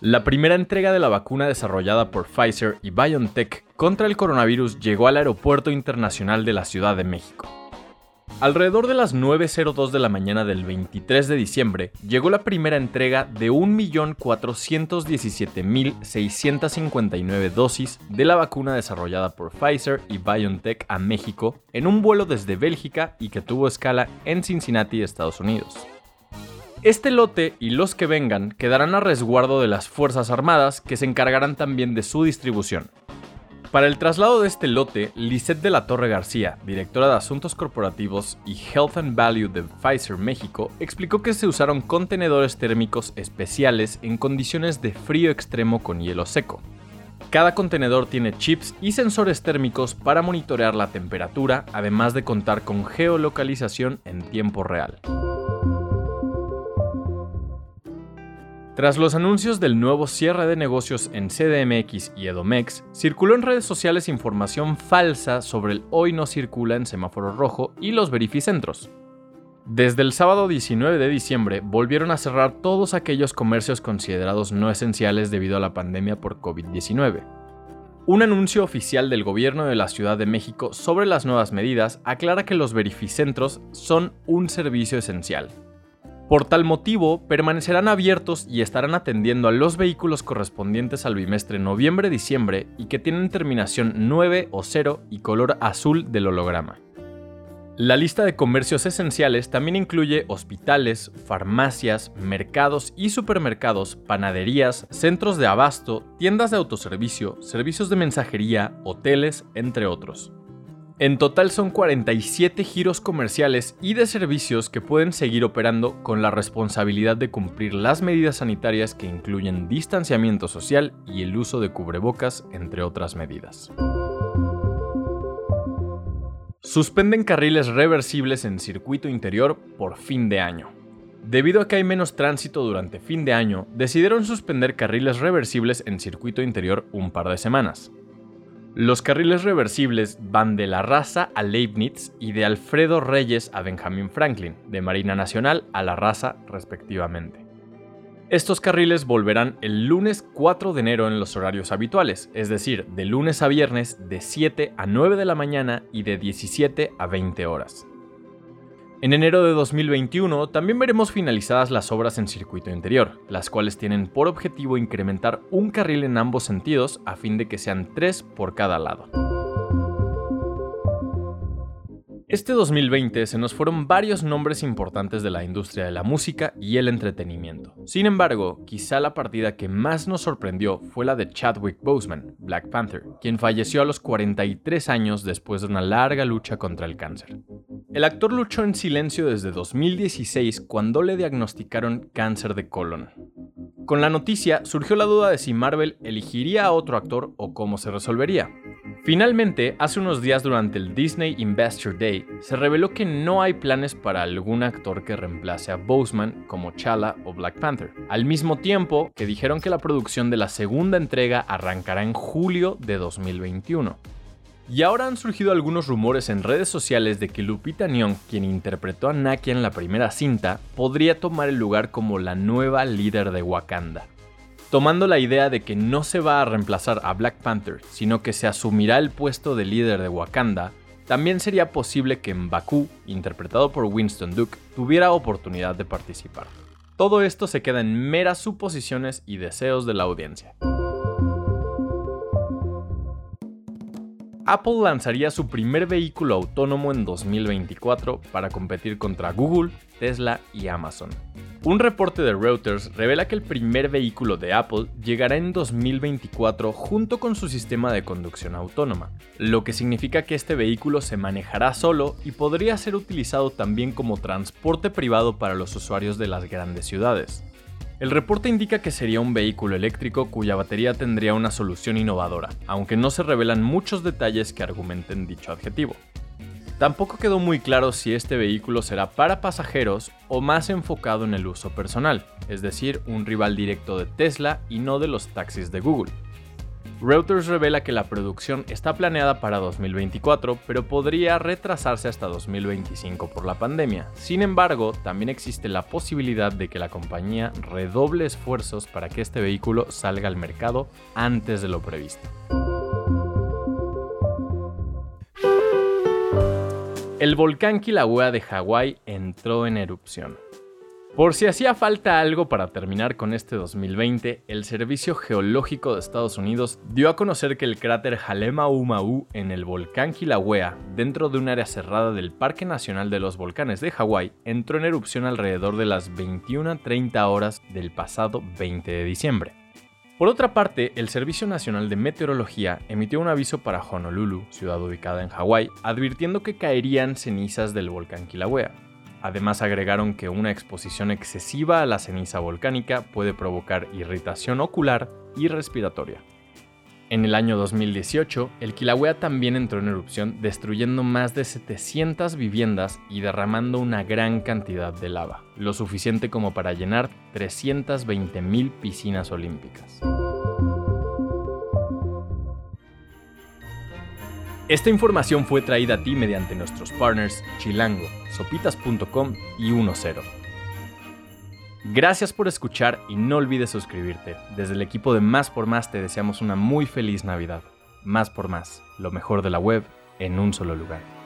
La primera entrega de la vacuna desarrollada por Pfizer y BioNTech contra el coronavirus llegó al Aeropuerto Internacional de la Ciudad de México. Alrededor de las 9.02 de la mañana del 23 de diciembre llegó la primera entrega de 1.417.659 dosis de la vacuna desarrollada por Pfizer y BioNTech a México en un vuelo desde Bélgica y que tuvo escala en Cincinnati, Estados Unidos. Este lote y los que vengan quedarán a resguardo de las Fuerzas Armadas que se encargarán también de su distribución. Para el traslado de este lote, Lisette de la Torre García, directora de Asuntos Corporativos y Health and Value de Pfizer México, explicó que se usaron contenedores térmicos especiales en condiciones de frío extremo con hielo seco. Cada contenedor tiene chips y sensores térmicos para monitorear la temperatura, además de contar con geolocalización en tiempo real. Tras los anuncios del nuevo cierre de negocios en CDMX y Edomex, circuló en redes sociales información falsa sobre el hoy no circula en semáforo rojo y los verificentros. Desde el sábado 19 de diciembre volvieron a cerrar todos aquellos comercios considerados no esenciales debido a la pandemia por COVID-19. Un anuncio oficial del gobierno de la Ciudad de México sobre las nuevas medidas aclara que los verificentros son un servicio esencial, por tal motivo, permanecerán abiertos y estarán atendiendo a los vehículos correspondientes al bimestre noviembre-diciembre y que tienen terminación 9 o 0 y color azul del holograma. La lista de comercios esenciales también incluye hospitales, farmacias, mercados y supermercados, panaderías, centros de abasto, tiendas de autoservicio, servicios de mensajería, hoteles, entre otros. En total son 47 giros comerciales y de servicios que pueden seguir operando con la responsabilidad de cumplir las medidas sanitarias que incluyen distanciamiento social y el uso de cubrebocas, entre otras medidas. Suspenden carriles reversibles en circuito interior por fin de año. Debido a que hay menos tránsito durante fin de año, decidieron suspender carriles reversibles en circuito interior un par de semanas. Los carriles reversibles van de la raza a Leibniz y de Alfredo Reyes a Benjamin Franklin, de Marina Nacional a la raza respectivamente. Estos carriles volverán el lunes 4 de enero en los horarios habituales, es decir, de lunes a viernes de 7 a 9 de la mañana y de 17 a 20 horas. En enero de 2021 también veremos finalizadas las obras en circuito interior, las cuales tienen por objetivo incrementar un carril en ambos sentidos a fin de que sean tres por cada lado. Este 2020 se nos fueron varios nombres importantes de la industria de la música y el entretenimiento. Sin embargo, quizá la partida que más nos sorprendió fue la de Chadwick Boseman, Black Panther, quien falleció a los 43 años después de una larga lucha contra el cáncer. El actor luchó en silencio desde 2016 cuando le diagnosticaron cáncer de colon. Con la noticia surgió la duda de si Marvel elegiría a otro actor o cómo se resolvería. Finalmente, hace unos días durante el Disney Investor Day, se reveló que no hay planes para algún actor que reemplace a Boseman como Chala o Black Panther, al mismo tiempo que dijeron que la producción de la segunda entrega arrancará en julio de 2021. Y ahora han surgido algunos rumores en redes sociales de que Lupita Nyong, quien interpretó a Nakia en la primera cinta, podría tomar el lugar como la nueva líder de Wakanda tomando la idea de que no se va a reemplazar a Black Panther, sino que se asumirá el puesto de líder de Wakanda, también sería posible que Mbaku, interpretado por Winston Duke, tuviera oportunidad de participar. Todo esto se queda en meras suposiciones y deseos de la audiencia. Apple lanzaría su primer vehículo autónomo en 2024 para competir contra Google, Tesla y Amazon. Un reporte de Reuters revela que el primer vehículo de Apple llegará en 2024 junto con su sistema de conducción autónoma, lo que significa que este vehículo se manejará solo y podría ser utilizado también como transporte privado para los usuarios de las grandes ciudades. El reporte indica que sería un vehículo eléctrico cuya batería tendría una solución innovadora, aunque no se revelan muchos detalles que argumenten dicho adjetivo. Tampoco quedó muy claro si este vehículo será para pasajeros o más enfocado en el uso personal, es decir, un rival directo de Tesla y no de los taxis de Google. Reuters revela que la producción está planeada para 2024, pero podría retrasarse hasta 2025 por la pandemia. Sin embargo, también existe la posibilidad de que la compañía redoble esfuerzos para que este vehículo salga al mercado antes de lo previsto. El volcán Kilauea de Hawái entró en erupción. Por si hacía falta algo para terminar con este 2020, el Servicio Geológico de Estados Unidos dio a conocer que el cráter Halema-Umau en el volcán Kilauea, dentro de un área cerrada del Parque Nacional de los Volcanes de Hawái, entró en erupción alrededor de las 21:30 horas del pasado 20 de diciembre. Por otra parte, el Servicio Nacional de Meteorología emitió un aviso para Honolulu, ciudad ubicada en Hawái, advirtiendo que caerían cenizas del volcán Kilauea. Además agregaron que una exposición excesiva a la ceniza volcánica puede provocar irritación ocular y respiratoria. En el año 2018, el Kilauea también entró en erupción, destruyendo más de 700 viviendas y derramando una gran cantidad de lava, lo suficiente como para llenar 320.000 piscinas olímpicas. Esta información fue traída a ti mediante nuestros partners Chilango, Sopitas.com y 10. Gracias por escuchar y no olvides suscribirte. Desde el equipo de Más por Más te deseamos una muy feliz Navidad. Más por Más, lo mejor de la web en un solo lugar.